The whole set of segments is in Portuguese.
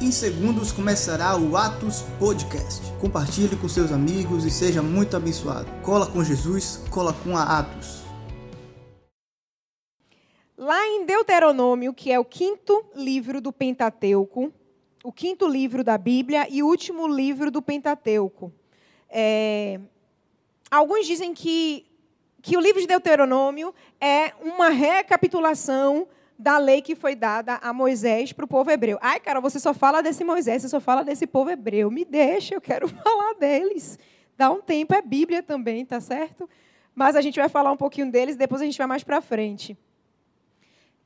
Em segundos começará o Atos Podcast. Compartilhe com seus amigos e seja muito abençoado. Cola com Jesus, cola com a Atos. Lá em Deuteronômio, que é o quinto livro do Pentateuco, o quinto livro da Bíblia e o último livro do Pentateuco. É, alguns dizem que, que o livro de Deuteronômio é uma recapitulação da lei que foi dada a Moisés para o povo hebreu. Ai, cara, você só fala desse Moisés, você só fala desse povo hebreu. Me deixa, eu quero falar deles. Dá um tempo, é Bíblia também, tá certo? Mas a gente vai falar um pouquinho deles, depois a gente vai mais para frente.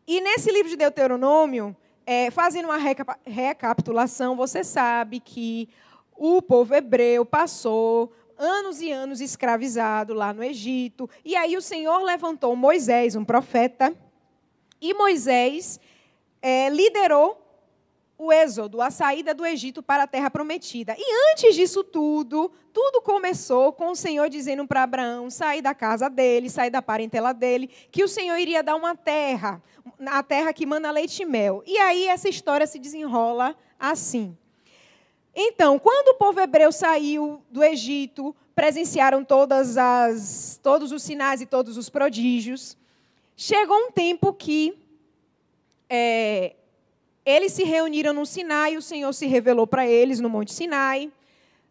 E nesse livro de Deuteronômio, é, fazendo uma recapitulação, você sabe que o povo hebreu passou anos e anos escravizado lá no Egito. E aí o Senhor levantou Moisés, um profeta, e Moisés é, liderou o êxodo, a saída do Egito para a terra prometida. E antes disso tudo, tudo começou com o Senhor dizendo para Abraão sair da casa dele, sair da parentela dele, que o Senhor iria dar uma terra, a terra que manda leite e mel. E aí essa história se desenrola assim. Então, quando o povo hebreu saiu do Egito, presenciaram todas as, todos os sinais e todos os prodígios, chegou um tempo que é, eles se reuniram no Sinai, o Senhor se revelou para eles no Monte Sinai.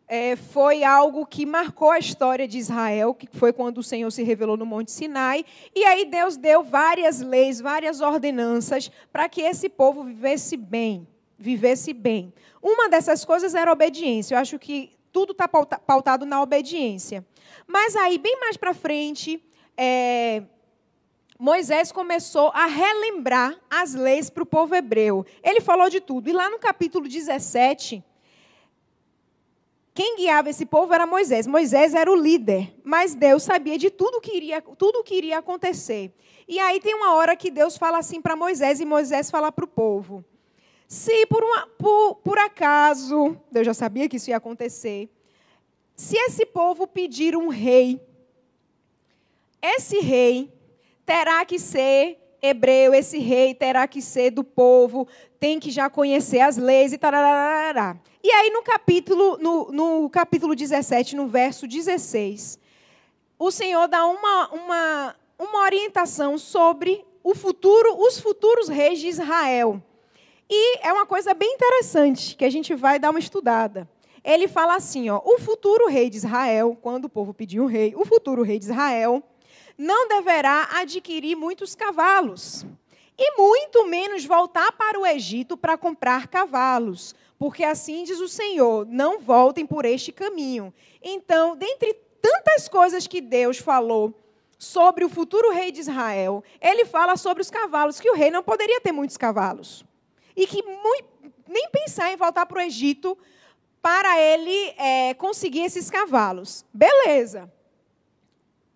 É, foi algo que marcou a história de Israel, que foi quando o Senhor se revelou no Monte Sinai. E aí Deus deu várias leis, várias ordenanças para que esse povo vivesse bem, vivesse bem. Uma dessas coisas era obediência. Eu acho que tudo está pautado na obediência. Mas aí, bem mais para frente, é, Moisés começou a relembrar as leis para o povo hebreu. Ele falou de tudo. E lá no capítulo 17, quem guiava esse povo era Moisés. Moisés era o líder, mas Deus sabia de tudo que iria, tudo que iria acontecer. E aí tem uma hora que Deus fala assim para Moisés e Moisés fala para o povo: se por, uma, por, por acaso, Deus já sabia que isso ia acontecer, se esse povo pedir um rei, esse rei terá que ser hebreu, esse rei terá que ser do povo, tem que já conhecer as leis e tarararará. E aí no capítulo, no, no capítulo 17, no verso 16, o Senhor dá uma, uma, uma orientação sobre o futuro, os futuros reis de Israel. E é uma coisa bem interessante que a gente vai dar uma estudada. Ele fala assim, ó, o futuro rei de Israel, quando o povo pediu um rei, o futuro rei de Israel não deverá adquirir muitos cavalos, e muito menos voltar para o Egito para comprar cavalos, porque assim diz o Senhor: não voltem por este caminho. Então, dentre tantas coisas que Deus falou sobre o futuro rei de Israel, ele fala sobre os cavalos, que o rei não poderia ter muitos cavalos. E que muito, nem pensar em voltar para o Egito para ele é, conseguir esses cavalos. Beleza.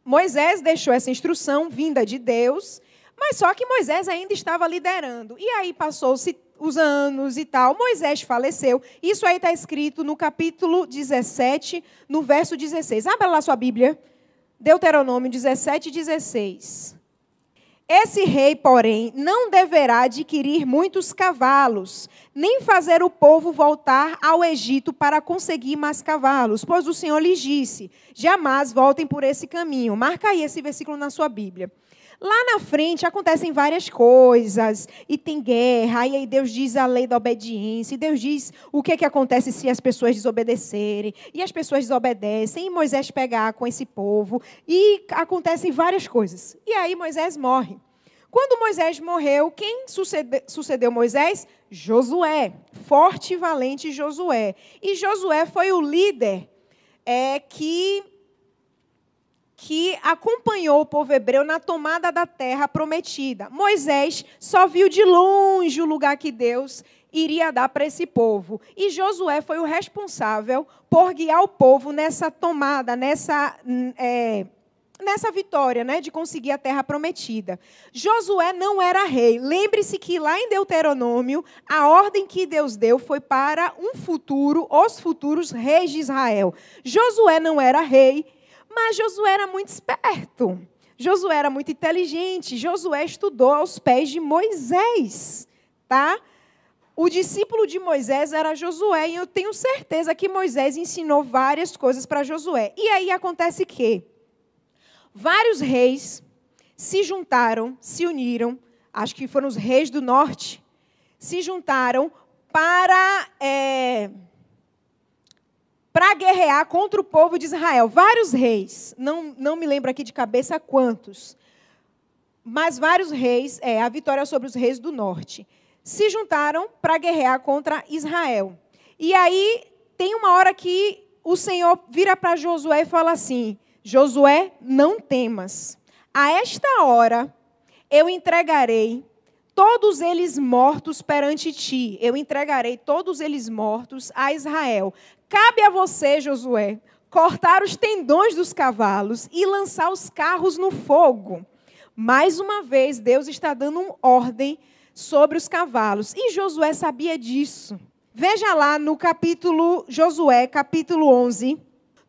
Moisés deixou essa instrução vinda de Deus, mas só que Moisés ainda estava liderando. E aí passou-se os anos e tal. Moisés faleceu. Isso aí está escrito no capítulo 17, no verso 16. Abra lá sua Bíblia. Deuteronômio 17, 16. Esse rei, porém, não deverá adquirir muitos cavalos, nem fazer o povo voltar ao Egito para conseguir mais cavalos, pois o Senhor lhes disse: jamais voltem por esse caminho. Marca aí esse versículo na sua Bíblia. Lá na frente acontecem várias coisas, e tem guerra, e aí Deus diz a lei da obediência, e Deus diz o que, é que acontece se as pessoas desobedecerem, e as pessoas desobedecem, e Moisés pegar com esse povo, e acontecem várias coisas. E aí Moisés morre. Quando Moisés morreu, quem sucede, sucedeu Moisés? Josué, forte e valente Josué. E Josué foi o líder é, que que acompanhou o povo hebreu na tomada da terra prometida. Moisés só viu de longe o lugar que Deus iria dar para esse povo. E Josué foi o responsável por guiar o povo nessa tomada, nessa, é, nessa vitória né, de conseguir a terra prometida. Josué não era rei. Lembre-se que lá em Deuteronômio, a ordem que Deus deu foi para um futuro, os futuros reis de Israel. Josué não era rei, mas Josué era muito esperto. Josué era muito inteligente. Josué estudou aos pés de Moisés, tá? o discípulo de Moisés era Josué, e eu tenho certeza que Moisés ensinou várias coisas para Josué. E aí acontece que vários reis se juntaram, se uniram, acho que foram os reis do norte, se juntaram para. É, para guerrear contra o povo de Israel. Vários reis, não, não me lembro aqui de cabeça quantos, mas vários reis, é, a vitória sobre os reis do norte se juntaram para guerrear contra Israel. E aí tem uma hora que o Senhor vira para Josué e fala assim: Josué, não temas. A esta hora eu entregarei todos eles mortos perante ti. Eu entregarei todos eles mortos a Israel. Cabe a você, Josué, cortar os tendões dos cavalos e lançar os carros no fogo. Mais uma vez, Deus está dando uma ordem sobre os cavalos. E Josué sabia disso. Veja lá no capítulo Josué, capítulo 11.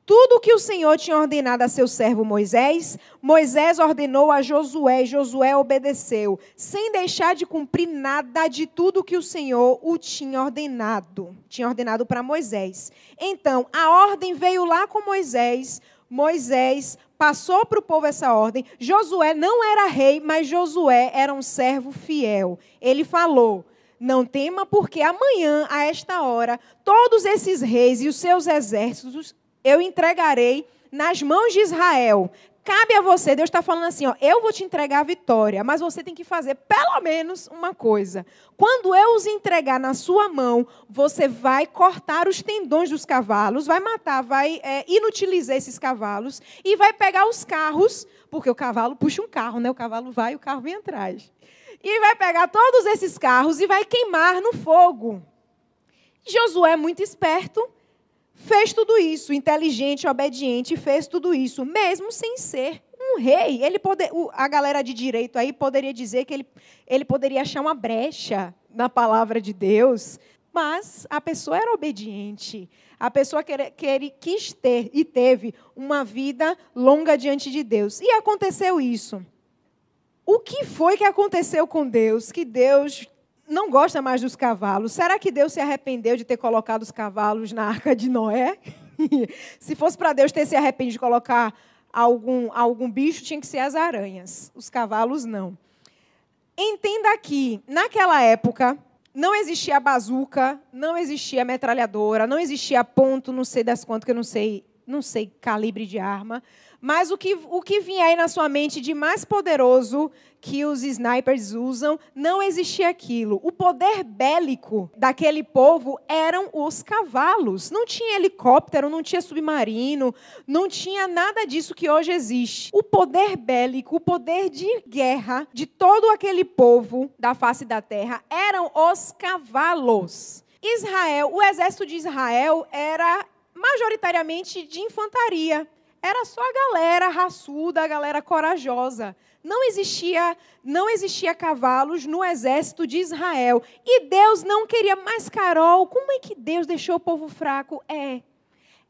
Tudo que o Senhor tinha ordenado a seu servo Moisés, Moisés ordenou a Josué, e Josué obedeceu, sem deixar de cumprir nada de tudo que o Senhor o tinha ordenado, tinha ordenado para Moisés. Então, a ordem veio lá com Moisés, Moisés passou para o povo essa ordem. Josué não era rei, mas Josué era um servo fiel. Ele falou: Não tema, porque amanhã, a esta hora, todos esses reis e os seus exércitos eu entregarei nas mãos de Israel. Cabe a você, Deus está falando assim, ó, eu vou te entregar a vitória, mas você tem que fazer pelo menos uma coisa. Quando eu os entregar na sua mão, você vai cortar os tendões dos cavalos, vai matar, vai é, inutilizar esses cavalos e vai pegar os carros, porque o cavalo puxa um carro, né? O cavalo vai e o carro vem atrás. E vai pegar todos esses carros e vai queimar no fogo. Josué é muito esperto, fez tudo isso, inteligente, obediente, fez tudo isso, mesmo sem ser um rei. Ele poder, a galera de direito aí poderia dizer que ele, ele poderia achar uma brecha na palavra de Deus, mas a pessoa era obediente. A pessoa quer, quer, quis ter e teve uma vida longa diante de Deus. E aconteceu isso. O que foi que aconteceu com Deus? Que Deus não gosta mais dos cavalos. Será que Deus se arrependeu de ter colocado os cavalos na arca de Noé? se fosse para Deus ter se arrependido de colocar algum, algum bicho, tinha que ser as aranhas. Os cavalos não. Entenda que, naquela época, não existia bazuca, não existia metralhadora, não existia ponto, não sei das quantas, que eu não sei, não sei calibre de arma. Mas o que, o que vinha aí na sua mente de mais poderoso que os snipers usam, não existia aquilo. O poder bélico daquele povo eram os cavalos. Não tinha helicóptero, não tinha submarino, não tinha nada disso que hoje existe. O poder bélico, o poder de guerra de todo aquele povo da face da terra eram os cavalos. Israel, o exército de Israel era majoritariamente de infantaria era só a galera raçuda, a galera corajosa. Não existia, não existia cavalos no exército de Israel. E Deus não queria mais Carol. Como é que Deus deixou o povo fraco? É.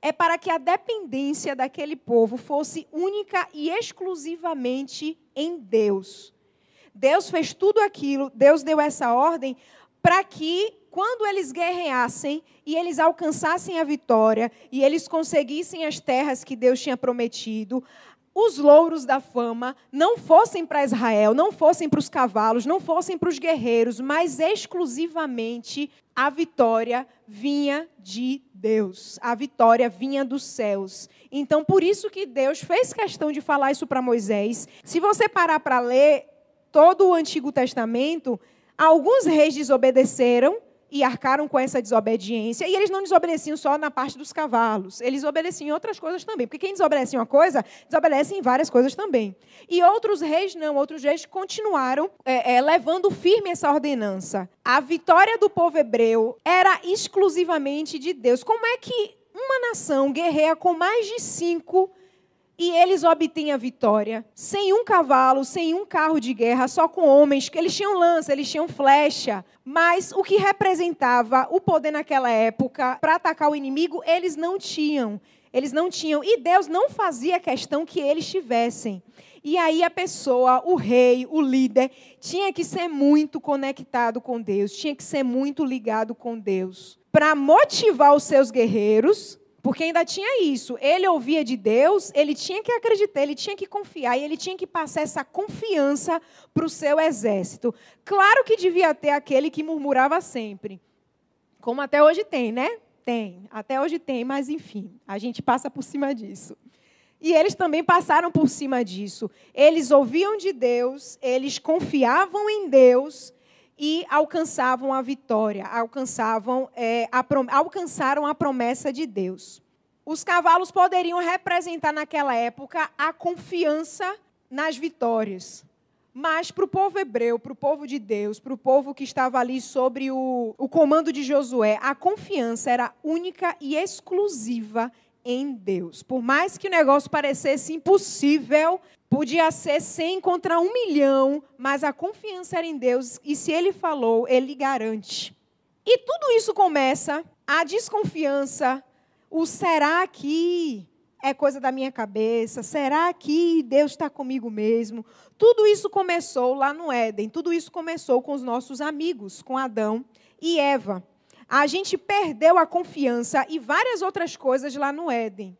É para que a dependência daquele povo fosse única e exclusivamente em Deus. Deus fez tudo aquilo, Deus deu essa ordem para que quando eles guerreassem e eles alcançassem a vitória e eles conseguissem as terras que Deus tinha prometido, os louros da fama não fossem para Israel, não fossem para os cavalos, não fossem para os guerreiros, mas exclusivamente a vitória vinha de Deus. A vitória vinha dos céus. Então, por isso que Deus fez questão de falar isso para Moisés. Se você parar para ler todo o Antigo Testamento, alguns reis desobedeceram e arcaram com essa desobediência. E eles não desobedeciam só na parte dos cavalos, eles obedeciam em outras coisas também. Porque quem desobedece em uma coisa, desobedece em várias coisas também. E outros reis não, outros reis continuaram é, é, levando firme essa ordenança. A vitória do povo hebreu era exclusivamente de Deus. Como é que uma nação guerreia com mais de cinco e eles obtêm a vitória, sem um cavalo, sem um carro de guerra, só com homens, que eles tinham lança, eles tinham flecha, mas o que representava o poder naquela época para atacar o inimigo, eles não tinham. Eles não tinham. E Deus não fazia questão que eles tivessem. E aí a pessoa, o rei, o líder, tinha que ser muito conectado com Deus, tinha que ser muito ligado com Deus. Para motivar os seus guerreiros, porque ainda tinha isso. Ele ouvia de Deus, ele tinha que acreditar, ele tinha que confiar, e ele tinha que passar essa confiança para o seu exército. Claro que devia ter aquele que murmurava sempre. Como até hoje tem, né? Tem. Até hoje tem, mas enfim, a gente passa por cima disso. E eles também passaram por cima disso. Eles ouviam de Deus, eles confiavam em Deus e alcançavam a vitória, alcançavam, é, a, alcançaram a promessa de Deus. Os cavalos poderiam representar naquela época a confiança nas vitórias. Mas para o povo hebreu, para o povo de Deus, para o povo que estava ali sobre o, o comando de Josué, a confiança era única e exclusiva em Deus. Por mais que o negócio parecesse impossível, podia ser 100 contra um milhão, mas a confiança era em Deus e se ele falou, ele garante. E tudo isso começa, a desconfiança, o será que é coisa da minha cabeça? Será que Deus está comigo mesmo? Tudo isso começou lá no Éden, tudo isso começou com os nossos amigos, com Adão e Eva a gente perdeu a confiança e várias outras coisas lá no Éden.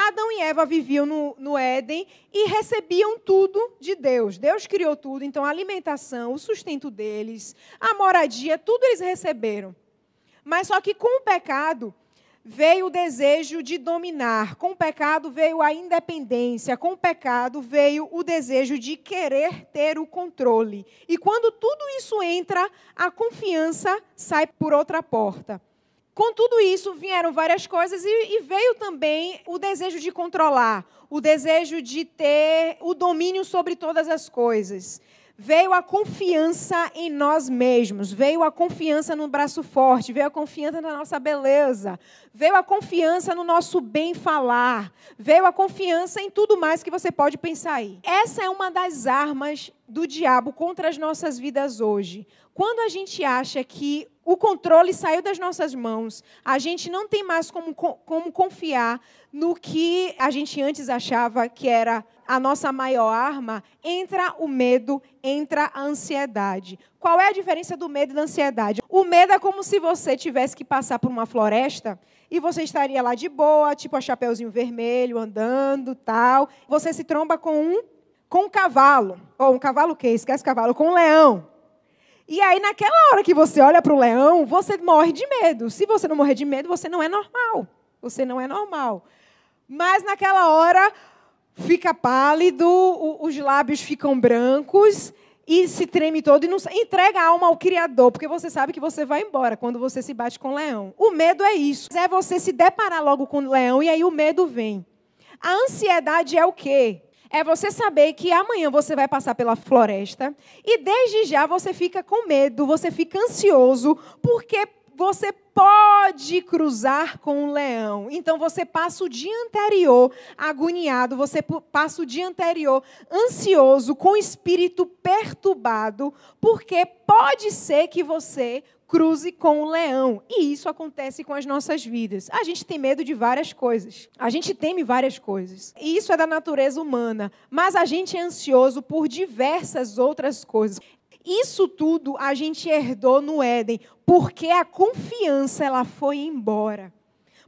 Adão e Eva viviam no, no, Éden e recebiam tudo de Deus. Deus criou tudo, então a alimentação, o sustento deles, a moradia, tudo eles receberam. Mas só que com o pecado, veio o desejo de dominar, com o pecado veio a independência, com o pecado veio o desejo de querer ter o controle. E quando tudo isso entra, a confiança sai por outra porta. Com tudo isso vieram várias coisas e, e veio também o desejo de controlar, o desejo de ter o domínio sobre todas as coisas veio a confiança em nós mesmos, veio a confiança no braço forte, veio a confiança na nossa beleza, veio a confiança no nosso bem falar, veio a confiança em tudo mais que você pode pensar aí. Essa é uma das armas do diabo contra as nossas vidas hoje. Quando a gente acha que o controle saiu das nossas mãos, a gente não tem mais como, como confiar no que a gente antes achava que era a nossa maior arma, entra o medo, entra a ansiedade. Qual é a diferença do medo e da ansiedade? O medo é como se você tivesse que passar por uma floresta e você estaria lá de boa, tipo a chapeuzinho vermelho, andando, tal. Você se tromba com um com um cavalo, ou um cavalo o quê? Esquece cavalo, com um leão. E aí, naquela hora que você olha para o leão, você morre de medo. Se você não morrer de medo, você não é normal. Você não é normal. Mas naquela hora, fica pálido, os lábios ficam brancos e se treme todo e não entrega a alma ao Criador, porque você sabe que você vai embora quando você se bate com o leão. O medo é isso. É você se deparar logo com o leão e aí o medo vem. A ansiedade é o quê? É você saber que amanhã você vai passar pela floresta e desde já você fica com medo, você fica ansioso, porque você pode cruzar com um leão. Então você passa o dia anterior agoniado, você passa o dia anterior ansioso, com o espírito perturbado, porque pode ser que você cruze com o leão. E isso acontece com as nossas vidas. A gente tem medo de várias coisas. A gente teme várias coisas. E isso é da natureza humana. Mas a gente é ansioso por diversas outras coisas. Isso tudo a gente herdou no Éden, porque a confiança ela foi embora.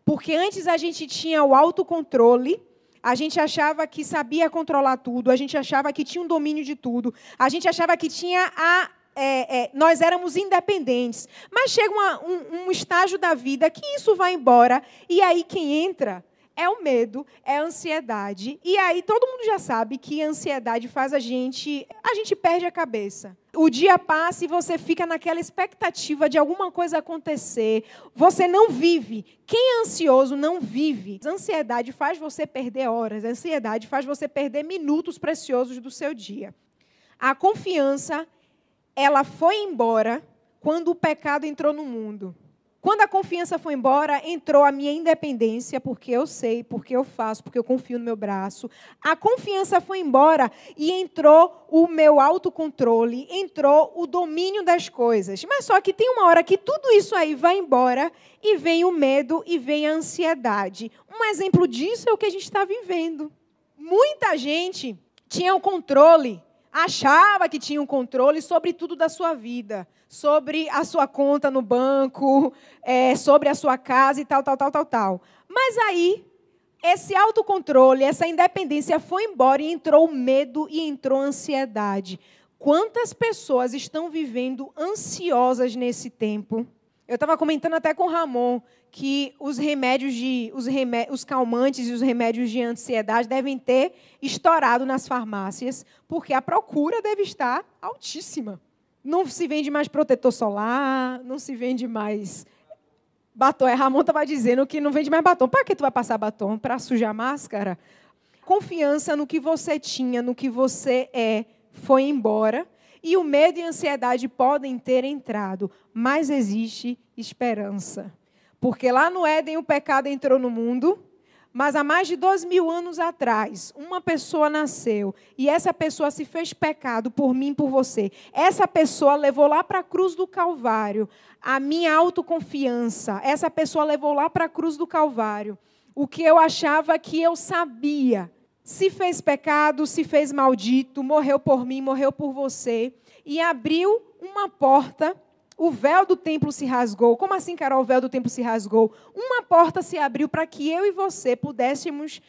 Porque antes a gente tinha o autocontrole, a gente achava que sabia controlar tudo, a gente achava que tinha um domínio de tudo, a gente achava que tinha a. É, é, nós éramos independentes. Mas chega uma, um, um estágio da vida que isso vai embora, e aí quem entra é o medo, é a ansiedade. E aí todo mundo já sabe que a ansiedade faz a gente, a gente perde a cabeça. O dia passa e você fica naquela expectativa de alguma coisa acontecer. Você não vive. Quem é ansioso não vive. A ansiedade faz você perder horas, a ansiedade faz você perder minutos preciosos do seu dia. A confiança, ela foi embora quando o pecado entrou no mundo. Quando a confiança foi embora, entrou a minha independência, porque eu sei, porque eu faço, porque eu confio no meu braço. A confiança foi embora e entrou o meu autocontrole, entrou o domínio das coisas. Mas só que tem uma hora que tudo isso aí vai embora e vem o medo e vem a ansiedade. Um exemplo disso é o que a gente está vivendo. Muita gente tinha o controle achava que tinha um controle sobre tudo da sua vida, sobre a sua conta no banco, é, sobre a sua casa e tal, tal, tal, tal, tal. Mas aí, esse autocontrole, essa independência foi embora e entrou medo e entrou ansiedade. Quantas pessoas estão vivendo ansiosas nesse tempo? Eu estava comentando até com o Ramon que os remédios de os, remé os calmantes e os remédios de ansiedade devem ter estourado nas farmácias, porque a procura deve estar altíssima. Não se vende mais protetor solar, não se vende mais batom. É, Ramon estava dizendo que não vende mais batom. Para que tu vai passar batom? Para sujar máscara? Confiança no que você tinha, no que você é, foi embora. E o medo e a ansiedade podem ter entrado, mas existe esperança. Porque lá no Éden o pecado entrou no mundo, mas há mais de dois mil anos atrás, uma pessoa nasceu e essa pessoa se fez pecado por mim, por você. Essa pessoa levou lá para a cruz do Calvário a minha autoconfiança. Essa pessoa levou lá para a cruz do Calvário o que eu achava que eu sabia. Se fez pecado, se fez maldito, morreu por mim, morreu por você e abriu uma porta o véu do templo se rasgou. Como assim, Carol, o véu do templo se rasgou? Uma porta se abriu para que eu e você pudéssemos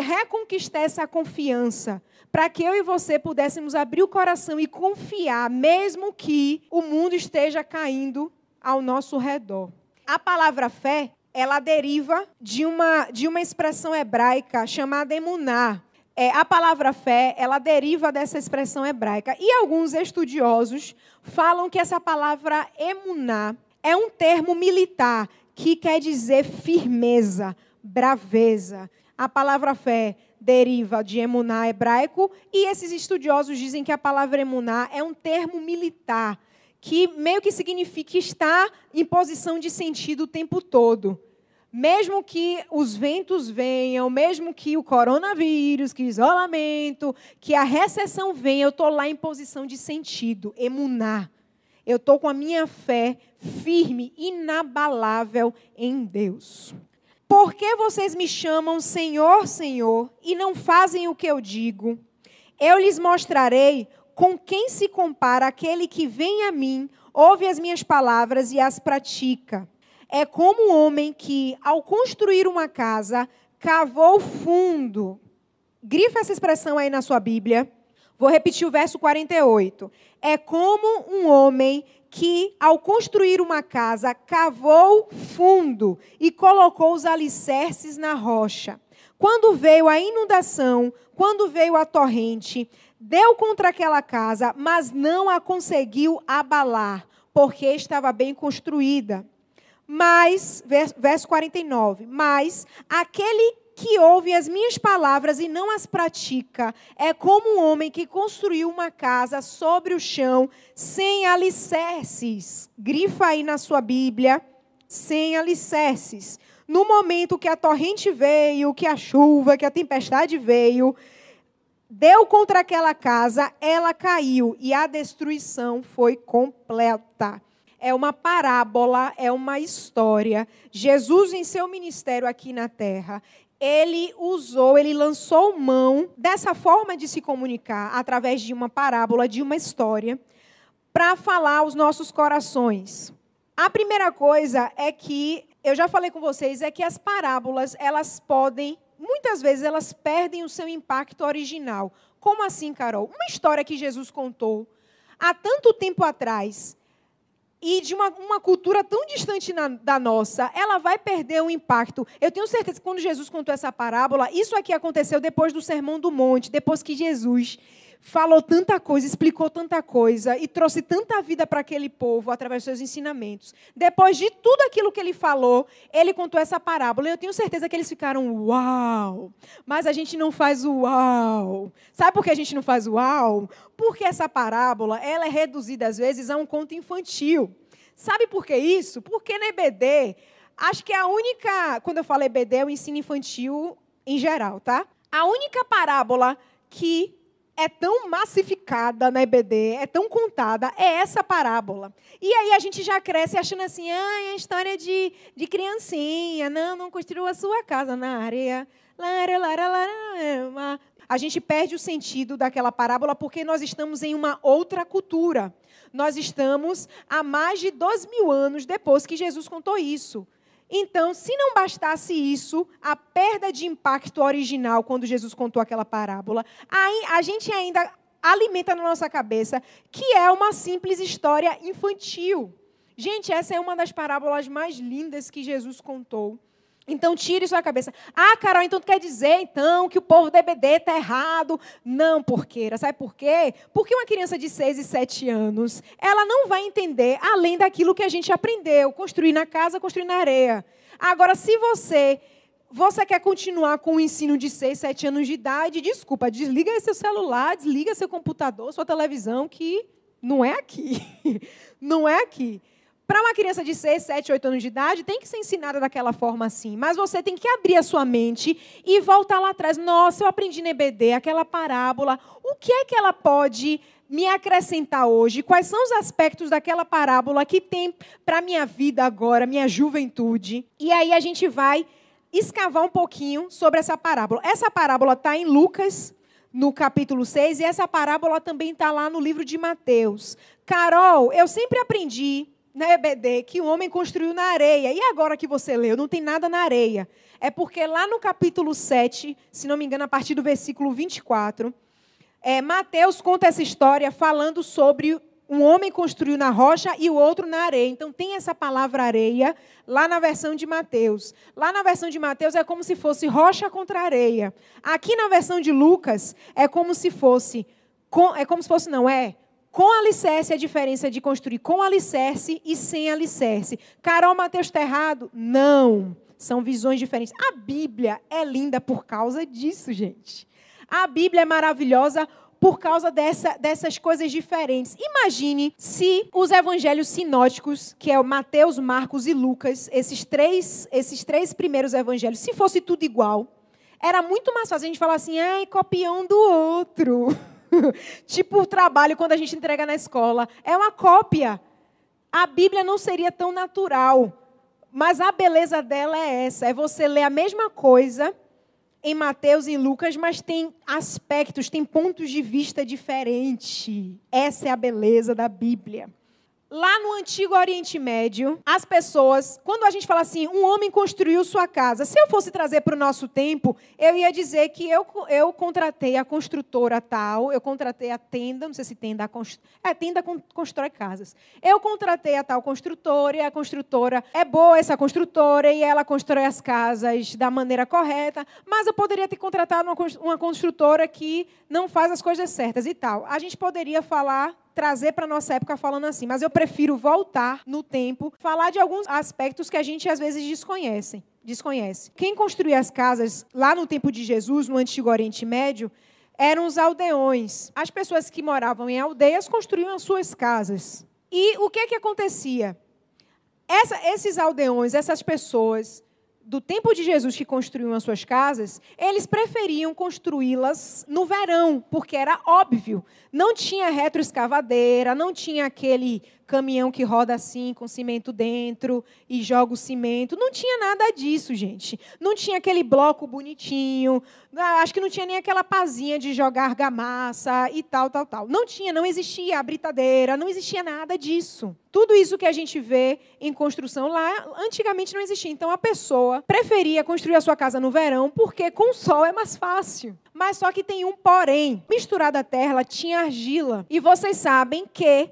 reconquistar essa confiança. Para que eu e você pudéssemos abrir o coração e confiar, mesmo que o mundo esteja caindo ao nosso redor. A palavra fé, ela deriva de uma, de uma expressão hebraica chamada emuná, é, a palavra fé, ela deriva dessa expressão hebraica. E alguns estudiosos falam que essa palavra emuná é um termo militar que quer dizer firmeza, braveza. A palavra fé deriva de emuná hebraico e esses estudiosos dizem que a palavra emuná é um termo militar que meio que significa estar em posição de sentido o tempo todo mesmo que os ventos venham, mesmo que o coronavírus, que o isolamento, que a recessão venha, eu estou lá em posição de sentido, emunar. Eu estou com a minha fé firme, inabalável em Deus. Por que vocês me chamam Senhor, Senhor, e não fazem o que eu digo? Eu lhes mostrarei com quem se compara aquele que vem a mim, ouve as minhas palavras e as pratica é como um homem que, ao construir uma casa, cavou fundo. Grifa essa expressão aí na sua Bíblia. Vou repetir o verso 48. É como um homem que, ao construir uma casa, cavou fundo e colocou os alicerces na rocha. Quando veio a inundação, quando veio a torrente, deu contra aquela casa, mas não a conseguiu abalar, porque estava bem construída. Mas, verso 49, mas aquele que ouve as minhas palavras e não as pratica é como um homem que construiu uma casa sobre o chão sem alicerces. Grifa aí na sua Bíblia, sem alicerces. No momento que a torrente veio, que a chuva, que a tempestade veio, deu contra aquela casa, ela caiu e a destruição foi completa é uma parábola, é uma história. Jesus, em seu ministério aqui na terra, ele usou, ele lançou mão dessa forma de se comunicar, através de uma parábola, de uma história, para falar aos nossos corações. A primeira coisa é que, eu já falei com vocês, é que as parábolas, elas podem, muitas vezes, elas perdem o seu impacto original. Como assim, Carol? Uma história que Jesus contou há tanto tempo atrás, e de uma, uma cultura tão distante na, da nossa, ela vai perder o impacto. Eu tenho certeza que quando Jesus contou essa parábola, isso aqui aconteceu depois do Sermão do Monte, depois que Jesus falou tanta coisa, explicou tanta coisa e trouxe tanta vida para aquele povo através dos seus ensinamentos. Depois de tudo aquilo que ele falou, ele contou essa parábola. E eu tenho certeza que eles ficaram uau. Mas a gente não faz uau. Sabe por que a gente não faz uau? Porque essa parábola, ela é reduzida às vezes a um conto infantil. Sabe por que isso? Porque na EBD, acho que é a única, quando eu falo EBD, é o ensino infantil em geral, tá? A única parábola que é tão massificada na EBD, é tão contada, é essa parábola. E aí a gente já cresce achando assim, ah, é a história de, de criancinha, não, não construiu a sua casa na areia. Lara, lara, lara, a gente perde o sentido daquela parábola porque nós estamos em uma outra cultura. Nós estamos há mais de dois mil anos depois que Jesus contou isso. Então, se não bastasse isso, a perda de impacto original quando Jesus contou aquela parábola, a gente ainda alimenta na nossa cabeça que é uma simples história infantil. Gente, essa é uma das parábolas mais lindas que Jesus contou. Então tire sua cabeça. Ah, Carol, então tu quer dizer então que o povo da EBD está errado? Não, porqueira. Sabe por quê? Porque uma criança de 6 e 7 anos, ela não vai entender além daquilo que a gente aprendeu. Construir na casa, construir na areia. Agora, se você você quer continuar com o ensino de 6, 7 anos de idade, desculpa, desliga seu celular, desliga seu computador, sua televisão, que não é aqui. não é aqui. Para uma criança de 6, 7, 8 anos de idade, tem que ser ensinada daquela forma assim. Mas você tem que abrir a sua mente e voltar lá atrás. Nossa, eu aprendi na EBD aquela parábola. O que é que ela pode me acrescentar hoje? Quais são os aspectos daquela parábola que tem para minha vida agora, minha juventude? E aí a gente vai escavar um pouquinho sobre essa parábola. Essa parábola está em Lucas, no capítulo 6, e essa parábola também está lá no livro de Mateus. Carol, eu sempre aprendi na EBD que o homem construiu na areia. E agora que você leu, não tem nada na areia. É porque lá no capítulo 7, se não me engano, a partir do versículo 24, é, Mateus conta essa história falando sobre um homem construiu na rocha e o outro na areia. Então tem essa palavra areia lá na versão de Mateus. Lá na versão de Mateus é como se fosse rocha contra areia. Aqui na versão de Lucas é como se fosse é como se fosse não é com alicerce, a diferença de construir com alicerce e sem alicerce. Carol Mateus está errado? Não. São visões diferentes. A Bíblia é linda por causa disso, gente. A Bíblia é maravilhosa por causa dessa, dessas coisas diferentes. Imagine se os evangelhos sinóticos, que é o Mateus, Marcos e Lucas, esses três, esses três primeiros evangelhos, se fosse tudo igual, era muito mais fácil a gente falar assim, ai, copião do outro. tipo o trabalho quando a gente entrega na escola. É uma cópia. A Bíblia não seria tão natural. Mas a beleza dela é essa: é você ler a mesma coisa em Mateus e Lucas, mas tem aspectos, tem pontos de vista diferentes. Essa é a beleza da Bíblia. Lá no antigo Oriente Médio, as pessoas, quando a gente fala assim, um homem construiu sua casa, se eu fosse trazer para o nosso tempo, eu ia dizer que eu, eu contratei a construtora tal, eu contratei a tenda, não sei se tenda, const... é, tenda constrói casas. Eu contratei a tal construtora e a construtora é boa, essa construtora, e ela constrói as casas da maneira correta, mas eu poderia ter contratado uma, uma construtora que não faz as coisas certas e tal. A gente poderia falar trazer para nossa época falando assim, mas eu prefiro voltar no tempo, falar de alguns aspectos que a gente às vezes desconhece. desconhece. Quem construía as casas lá no tempo de Jesus, no Antigo Oriente Médio, eram os aldeões. As pessoas que moravam em aldeias construíam as suas casas. E o que, que acontecia? Essa, esses aldeões, essas pessoas, do tempo de Jesus que construíam as suas casas, eles preferiam construí-las no verão, porque era óbvio. Não tinha retroescavadeira, não tinha aquele caminhão que roda assim, com cimento dentro e joga o cimento. Não tinha nada disso, gente. Não tinha aquele bloco bonitinho. Ah, acho que não tinha nem aquela pazinha de jogar argamassa e tal, tal, tal. Não tinha, não existia a britadeira, não existia nada disso. Tudo isso que a gente vê em construção lá, antigamente não existia. Então a pessoa preferia construir a sua casa no verão porque com sol é mais fácil. Mas só que tem um porém. Misturada à terra, tinha argila. E vocês sabem que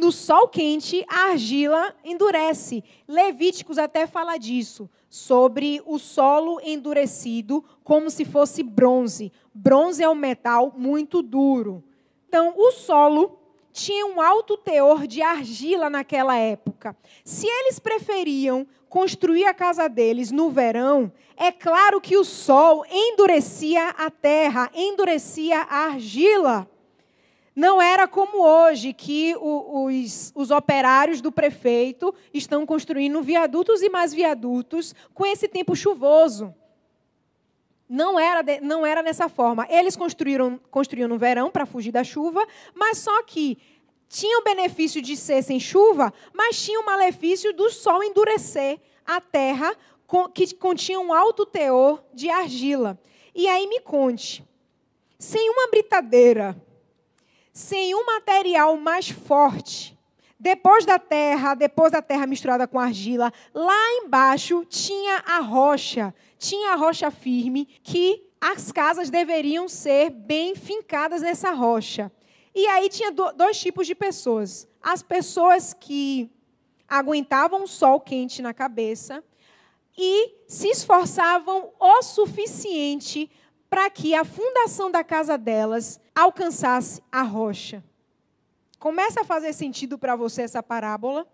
no sol quente, a argila endurece. Levíticos até fala disso, sobre o solo endurecido, como se fosse bronze. Bronze é um metal muito duro. Então, o solo tinha um alto teor de argila naquela época. Se eles preferiam construir a casa deles no verão, é claro que o sol endurecia a terra, endurecia a argila. Não era como hoje, que os, os operários do prefeito estão construindo viadutos e mais viadutos com esse tempo chuvoso. Não era, não era nessa forma. Eles construíram, construíram no verão para fugir da chuva, mas só que tinha o benefício de ser sem chuva, mas tinha o malefício do sol endurecer a terra, que continha um alto teor de argila. E aí me conte, sem uma britadeira, sem um material mais forte, depois da terra, depois da terra misturada com argila, lá embaixo tinha a rocha, tinha a rocha firme que as casas deveriam ser bem fincadas nessa rocha. E aí tinha dois tipos de pessoas. As pessoas que aguentavam o sol quente na cabeça e se esforçavam o suficiente para que a fundação da casa delas alcançasse a rocha. Começa a fazer sentido para você essa parábola?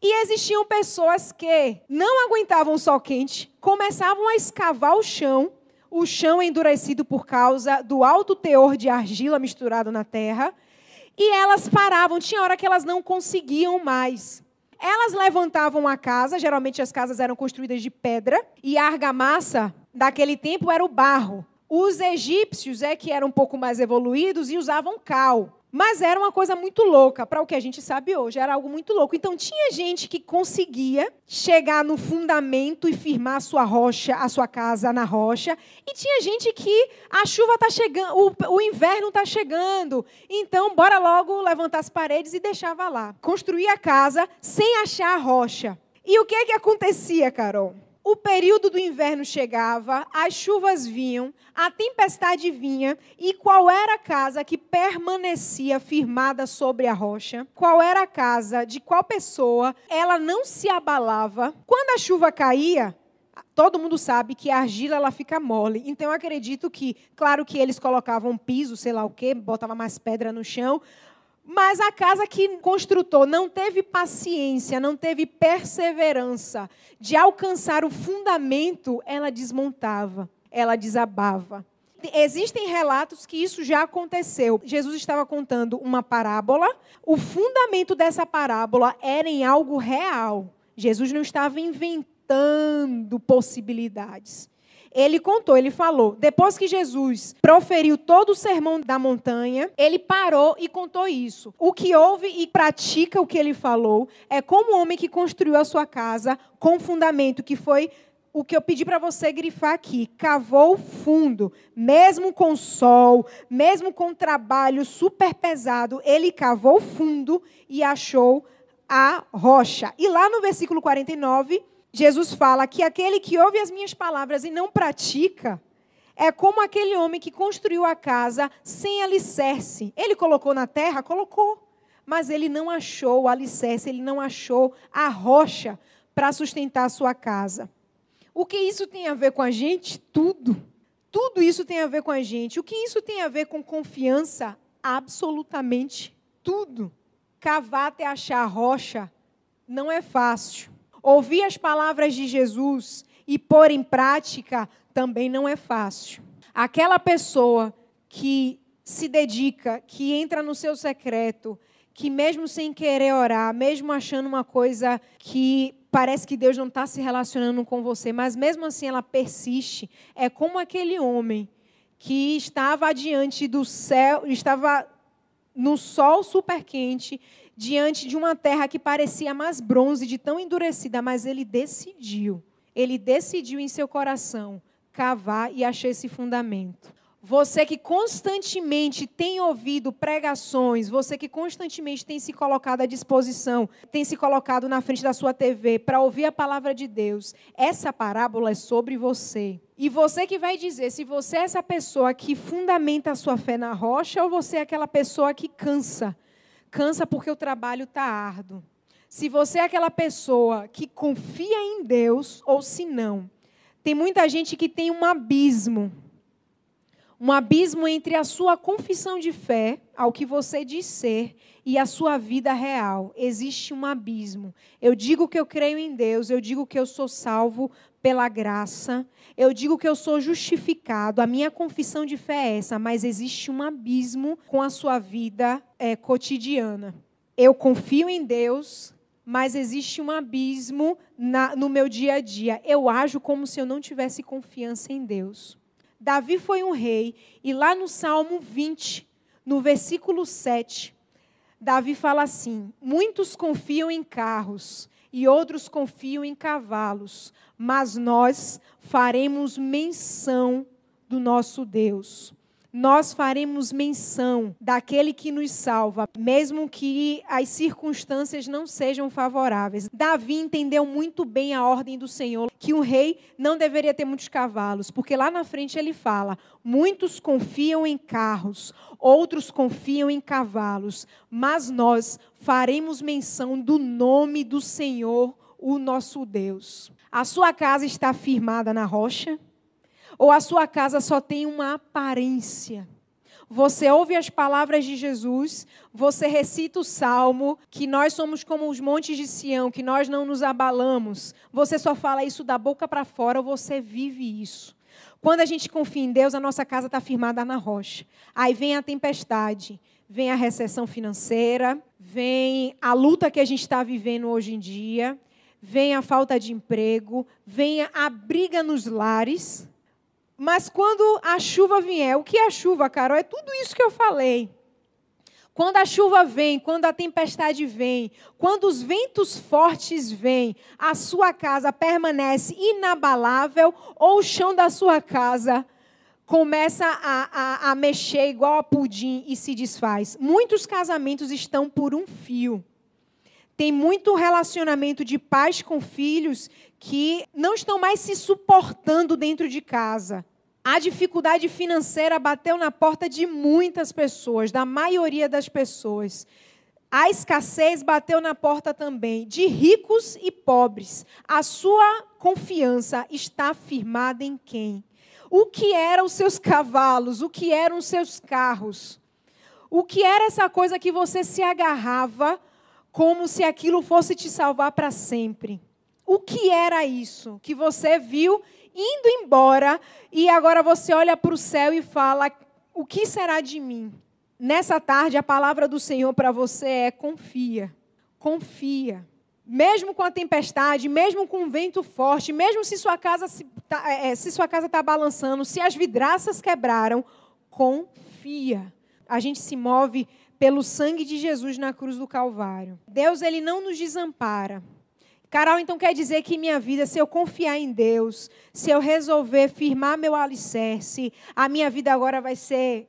E existiam pessoas que não aguentavam o sol quente, começavam a escavar o chão, o chão endurecido por causa do alto teor de argila misturado na terra, e elas paravam, tinha hora que elas não conseguiam mais. Elas levantavam a casa, geralmente as casas eram construídas de pedra, e a argamassa daquele tempo era o barro. Os egípcios é que eram um pouco mais evoluídos e usavam cal. Mas era uma coisa muito louca, para o que a gente sabe hoje, era algo muito louco. Então tinha gente que conseguia chegar no fundamento e firmar a sua rocha, a sua casa na rocha, e tinha gente que a chuva está chegando, o, inverno está chegando, então bora logo levantar as paredes e deixava lá. Construir a casa sem achar a rocha. E o que é que acontecia, Carol? O período do inverno chegava, as chuvas vinham, a tempestade vinha, e qual era a casa que permanecia firmada sobre a rocha? Qual era a casa de qual pessoa ela não se abalava? Quando a chuva caía, todo mundo sabe que a argila ela fica mole. Então eu acredito que, claro que eles colocavam piso, sei lá o quê, botava mais pedra no chão, mas a casa que construtor não teve paciência, não teve perseverança de alcançar o fundamento, ela desmontava, ela desabava. Existem relatos que isso já aconteceu. Jesus estava contando uma parábola, o fundamento dessa parábola era em algo real. Jesus não estava inventando possibilidades. Ele contou, ele falou, depois que Jesus proferiu todo o sermão da montanha, ele parou e contou isso. O que ouve e pratica o que ele falou é como o homem que construiu a sua casa com fundamento que foi o que eu pedi para você grifar aqui, cavou fundo, mesmo com sol, mesmo com trabalho super pesado, ele cavou fundo e achou a rocha. E lá no versículo 49, Jesus fala que aquele que ouve as minhas palavras e não pratica é como aquele homem que construiu a casa sem alicerce. Ele colocou na terra? Colocou. Mas ele não achou o alicerce, ele não achou a rocha para sustentar a sua casa. O que isso tem a ver com a gente? Tudo. Tudo isso tem a ver com a gente. O que isso tem a ver com confiança? Absolutamente tudo. Cavar até achar a rocha não é fácil. Ouvir as palavras de Jesus e pôr em prática também não é fácil. Aquela pessoa que se dedica, que entra no seu secreto, que mesmo sem querer orar, mesmo achando uma coisa que parece que Deus não está se relacionando com você, mas mesmo assim ela persiste, é como aquele homem que estava diante do céu, estava no sol super quente diante de uma terra que parecia mais bronze, de tão endurecida, mas ele decidiu, ele decidiu em seu coração cavar e achar esse fundamento. Você que constantemente tem ouvido pregações, você que constantemente tem se colocado à disposição, tem se colocado na frente da sua TV para ouvir a palavra de Deus, essa parábola é sobre você. E você que vai dizer se você é essa pessoa que fundamenta a sua fé na rocha ou você é aquela pessoa que cansa Cansa porque o trabalho está árduo. Se você é aquela pessoa que confia em Deus ou se não. Tem muita gente que tem um abismo. Um abismo entre a sua confissão de fé, ao que você diz ser, e a sua vida real. Existe um abismo. Eu digo que eu creio em Deus, eu digo que eu sou salvo pela graça, eu digo que eu sou justificado. A minha confissão de fé é essa, mas existe um abismo com a sua vida é, cotidiana. Eu confio em Deus, mas existe um abismo na, no meu dia a dia. Eu ajo como se eu não tivesse confiança em Deus. Davi foi um rei, e lá no Salmo 20, no versículo 7, Davi fala assim: Muitos confiam em carros e outros confiam em cavalos, mas nós faremos menção do nosso Deus nós faremos menção daquele que nos salva, mesmo que as circunstâncias não sejam favoráveis. Davi entendeu muito bem a ordem do Senhor, que um rei não deveria ter muitos cavalos, porque lá na frente ele fala: muitos confiam em carros, outros confiam em cavalos, mas nós faremos menção do nome do Senhor, o nosso Deus. A sua casa está firmada na rocha? Ou a sua casa só tem uma aparência? Você ouve as palavras de Jesus, você recita o salmo, que nós somos como os montes de Sião, que nós não nos abalamos. Você só fala isso da boca para fora ou você vive isso. Quando a gente confia em Deus, a nossa casa está firmada na rocha. Aí vem a tempestade, vem a recessão financeira, vem a luta que a gente está vivendo hoje em dia, vem a falta de emprego, vem a briga nos lares. Mas quando a chuva vier, o que é a chuva, Carol? É tudo isso que eu falei. Quando a chuva vem, quando a tempestade vem, quando os ventos fortes vêm, a sua casa permanece inabalável ou o chão da sua casa começa a, a, a mexer igual a pudim e se desfaz. Muitos casamentos estão por um fio. Tem muito relacionamento de pais com filhos que não estão mais se suportando dentro de casa. A dificuldade financeira bateu na porta de muitas pessoas, da maioria das pessoas. A escassez bateu na porta também de ricos e pobres. A sua confiança está firmada em quem? O que eram os seus cavalos? O que eram os seus carros? O que era essa coisa que você se agarrava como se aquilo fosse te salvar para sempre? O que era isso que você viu indo embora e agora você olha para o céu e fala: o que será de mim? Nessa tarde, a palavra do Senhor para você é: confia, confia. Mesmo com a tempestade, mesmo com o vento forte, mesmo se sua casa está é, é, se sua casa está balançando, se as vidraças quebraram, confia. A gente se move pelo sangue de Jesus na cruz do Calvário. Deus ele não nos desampara. Carol, então quer dizer que minha vida, se eu confiar em Deus, se eu resolver firmar meu alicerce, a minha vida agora vai ser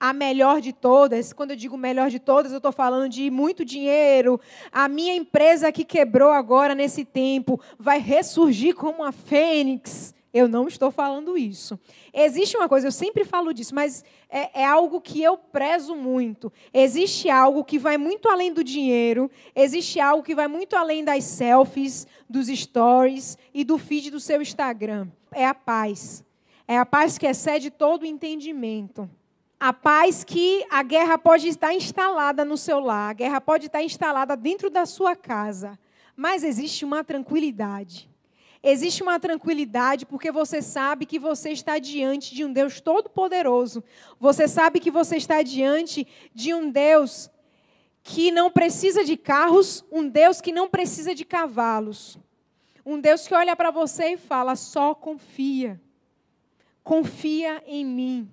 a melhor de todas. Quando eu digo melhor de todas, eu estou falando de muito dinheiro. A minha empresa que quebrou agora nesse tempo vai ressurgir como a fênix. Eu não estou falando isso. Existe uma coisa, eu sempre falo disso, mas é, é, algo que eu prezo muito. Existe algo que vai muito além do dinheiro, existe algo que vai muito além das selfies, dos stories e do feed do seu Instagram. É a paz. É a paz que excede todo entendimento. A paz que a guerra pode estar instalada no seu lar, a guerra pode estar instalada dentro da sua casa, mas existe uma tranquilidade Existe uma tranquilidade porque você sabe que você está diante de um Deus todo-poderoso. Você sabe que você está diante de um Deus que não precisa de carros, um Deus que não precisa de cavalos. Um Deus que olha para você e fala: só confia. Confia em mim.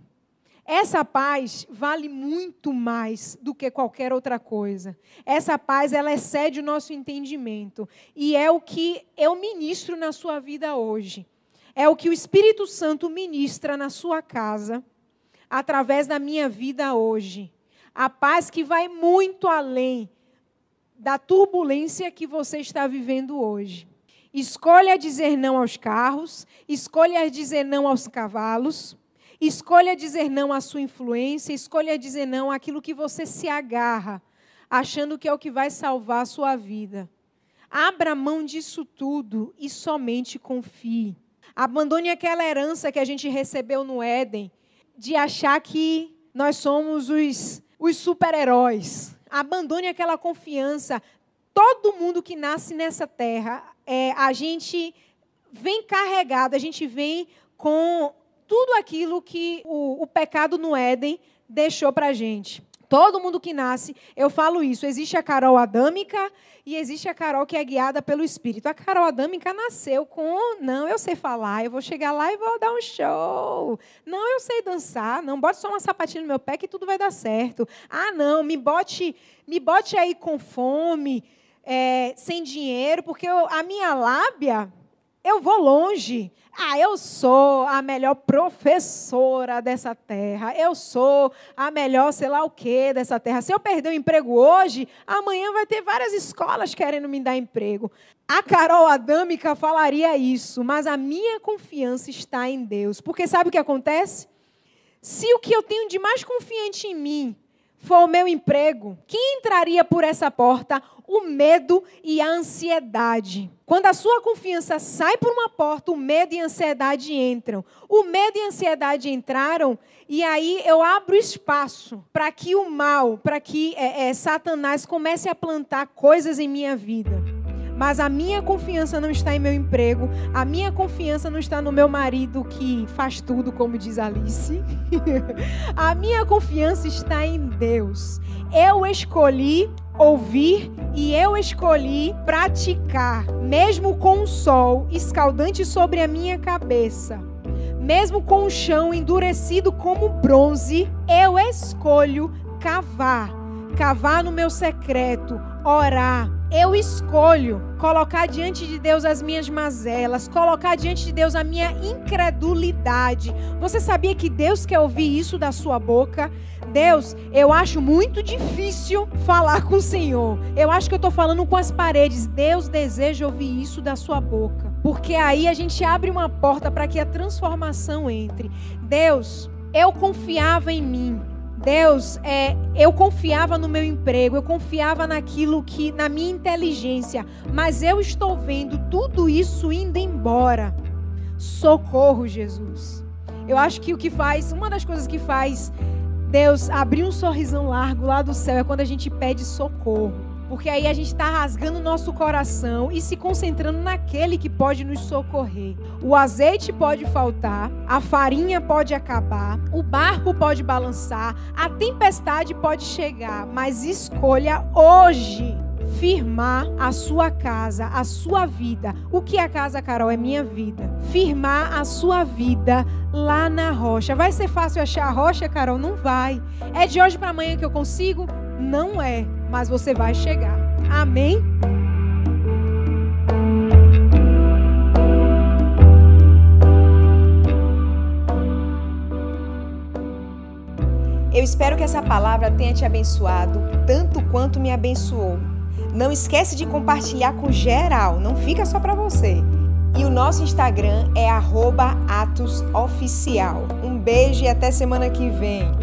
Essa paz vale muito mais do que qualquer outra coisa. Essa paz, ela excede o nosso entendimento. E é o que eu ministro na sua vida hoje. É o que o Espírito Santo ministra na sua casa, através da minha vida hoje. A paz que vai muito além da turbulência que você está vivendo hoje. Escolha dizer não aos carros, escolha dizer não aos cavalos Escolha dizer não à sua influência, escolha dizer não àquilo que você se agarra, achando que é o que vai salvar a sua vida. Abra mão disso tudo e somente confie. Abandone aquela herança que a gente recebeu no Éden, de achar que nós somos os, os super-heróis. Abandone aquela confiança. Todo mundo que nasce nessa terra, é, a gente vem carregado, a gente vem com tudo aquilo que o, o pecado no Éden deixou para a gente. Todo mundo que nasce, eu falo isso. Existe a Carol adâmica e existe a Carol que é guiada pelo Espírito. A Carol adâmica nasceu com, não, eu sei falar, eu vou chegar lá e vou dar um show. Não, eu sei dançar. Não, bote só uma sapatinha no meu pé que tudo vai dar certo. Ah, não, me bote, me bote aí com fome, é, sem dinheiro, porque eu, a minha lábia, eu vou longe. Ah, eu sou a melhor professora dessa terra. Eu sou a melhor, sei lá o quê, dessa terra. Se eu perder o emprego hoje, amanhã vai ter várias escolas querendo me dar emprego. A Carol Adâmica falaria isso, mas a minha confiança está em Deus. Porque sabe o que acontece? Se o que eu tenho de mais confiante em mim for o meu emprego, quem entraria por essa porta? O medo e a ansiedade. Quando a sua confiança sai por uma porta, o medo e a ansiedade entram. O medo e a ansiedade entraram, e aí eu abro espaço para que o mal, para que é, é, Satanás comece a plantar coisas em minha vida. Mas a minha confiança não está em meu emprego, a minha confiança não está no meu marido que faz tudo, como diz Alice. a minha confiança está em Deus. Eu escolhi ouvir e eu escolhi praticar, mesmo com o sol escaldante sobre a minha cabeça. Mesmo com o chão endurecido como bronze, eu escolho cavar, cavar no meu secreto, orar, eu escolho colocar diante de Deus as minhas mazelas, colocar diante de Deus a minha incredulidade. Você sabia que Deus quer ouvir isso da sua boca? Deus, eu acho muito difícil falar com o Senhor. Eu acho que eu estou falando com as paredes. Deus deseja ouvir isso da sua boca. Porque aí a gente abre uma porta para que a transformação entre. Deus, eu confiava em mim. Deus, é, eu confiava no meu emprego, eu confiava naquilo que, na minha inteligência, mas eu estou vendo tudo isso indo embora. Socorro, Jesus. Eu acho que o que faz, uma das coisas que faz Deus abrir um sorrisão largo lá do céu é quando a gente pede socorro. Porque aí a gente está rasgando o nosso coração e se concentrando naquele que pode nos socorrer. O azeite pode faltar, a farinha pode acabar, o barco pode balançar, a tempestade pode chegar, mas escolha hoje firmar a sua casa, a sua vida. O que é a casa, Carol? É minha vida. Firmar a sua vida lá na rocha. Vai ser fácil achar a rocha, Carol? Não vai. É de hoje para amanhã que eu consigo? Não é mas você vai chegar. Amém? Eu espero que essa palavra tenha te abençoado tanto quanto me abençoou. Não esquece de compartilhar com geral, não fica só para você. E o nosso Instagram é @atosoficial. Um beijo e até semana que vem.